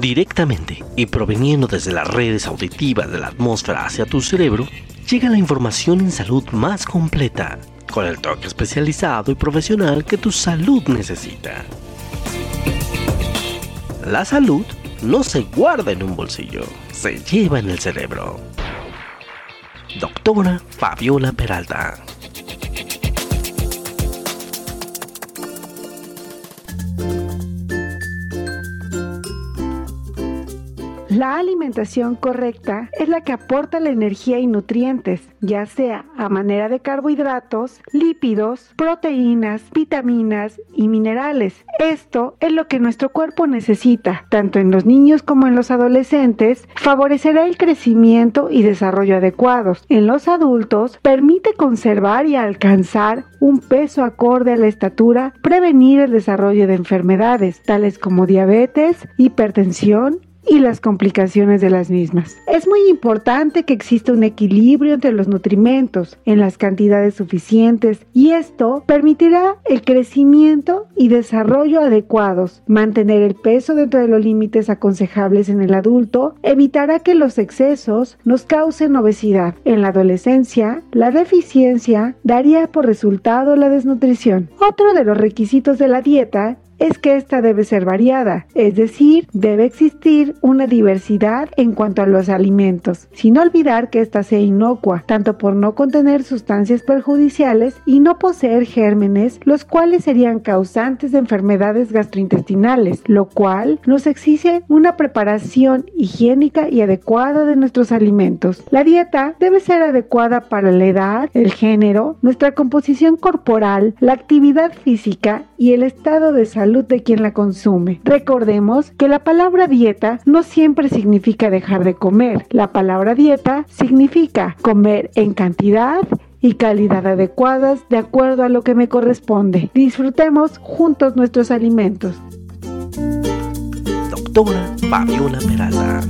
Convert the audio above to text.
Directamente y proveniendo desde las redes auditivas de la atmósfera hacia tu cerebro, llega la información en salud más completa, con el toque especializado y profesional que tu salud necesita. La salud no se guarda en un bolsillo, se lleva en el cerebro. Doctora Fabiola Peralta. La alimentación correcta es la que aporta la energía y nutrientes, ya sea a manera de carbohidratos, lípidos, proteínas, vitaminas y minerales. Esto es lo que nuestro cuerpo necesita, tanto en los niños como en los adolescentes, favorecerá el crecimiento y desarrollo adecuados. En los adultos, permite conservar y alcanzar un peso acorde a la estatura, prevenir el desarrollo de enfermedades, tales como diabetes, hipertensión, y las complicaciones de las mismas. Es muy importante que exista un equilibrio entre los nutrimentos en las cantidades suficientes y esto permitirá el crecimiento y desarrollo adecuados. Mantener el peso dentro de los límites aconsejables en el adulto evitará que los excesos nos causen obesidad. En la adolescencia, la deficiencia daría por resultado la desnutrición. Otro de los requisitos de la dieta es que esta debe ser variada, es decir, debe existir una diversidad en cuanto a los alimentos, sin olvidar que ésta sea inocua, tanto por no contener sustancias perjudiciales y no poseer gérmenes, los cuales serían causantes de enfermedades gastrointestinales, lo cual nos exige una preparación higiénica y adecuada de nuestros alimentos. La dieta debe ser adecuada para la edad, el género, nuestra composición corporal, la actividad física y el estado de salud de quien la consume. Recordemos que la palabra dieta no siempre significa dejar de comer. La palabra dieta significa comer en cantidad y calidad adecuadas de acuerdo a lo que me corresponde. Disfrutemos juntos nuestros alimentos. Doctora Fabiola Peralta